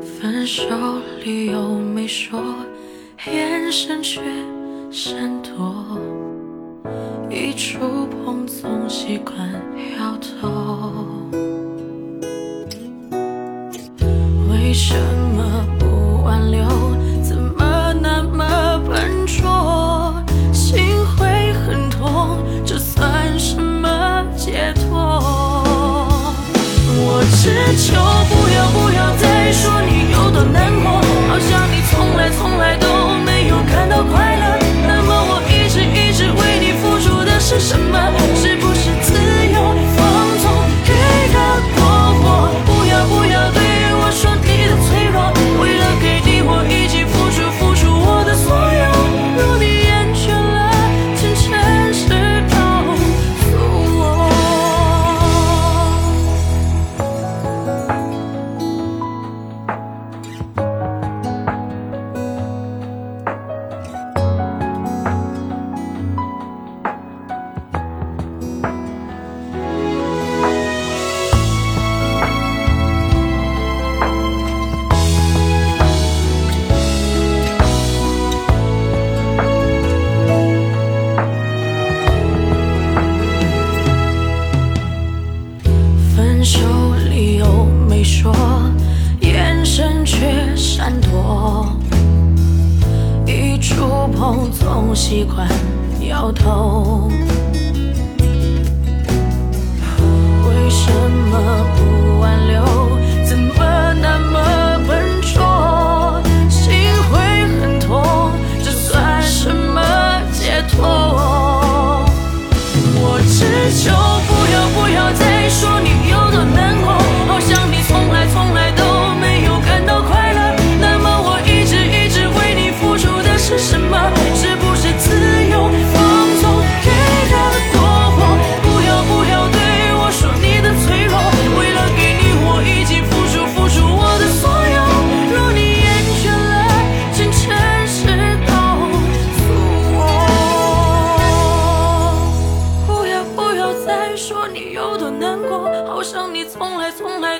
分手理由没说，眼神却闪躲，一触碰总习惯摇头。为什么不挽留？怎么那么笨拙？心会很痛，这算什么解脱？我只求不要不要再。多难过好像你从来从来都总习惯摇头。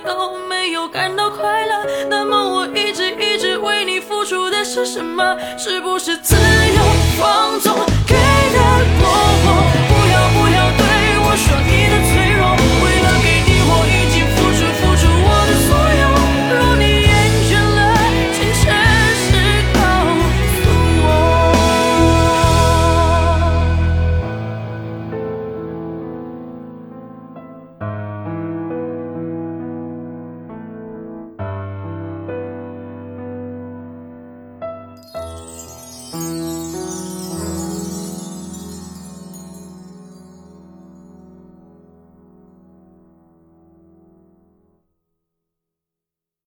都没有感到快乐，那么我一直一直为你付出的是什么？是不是自由？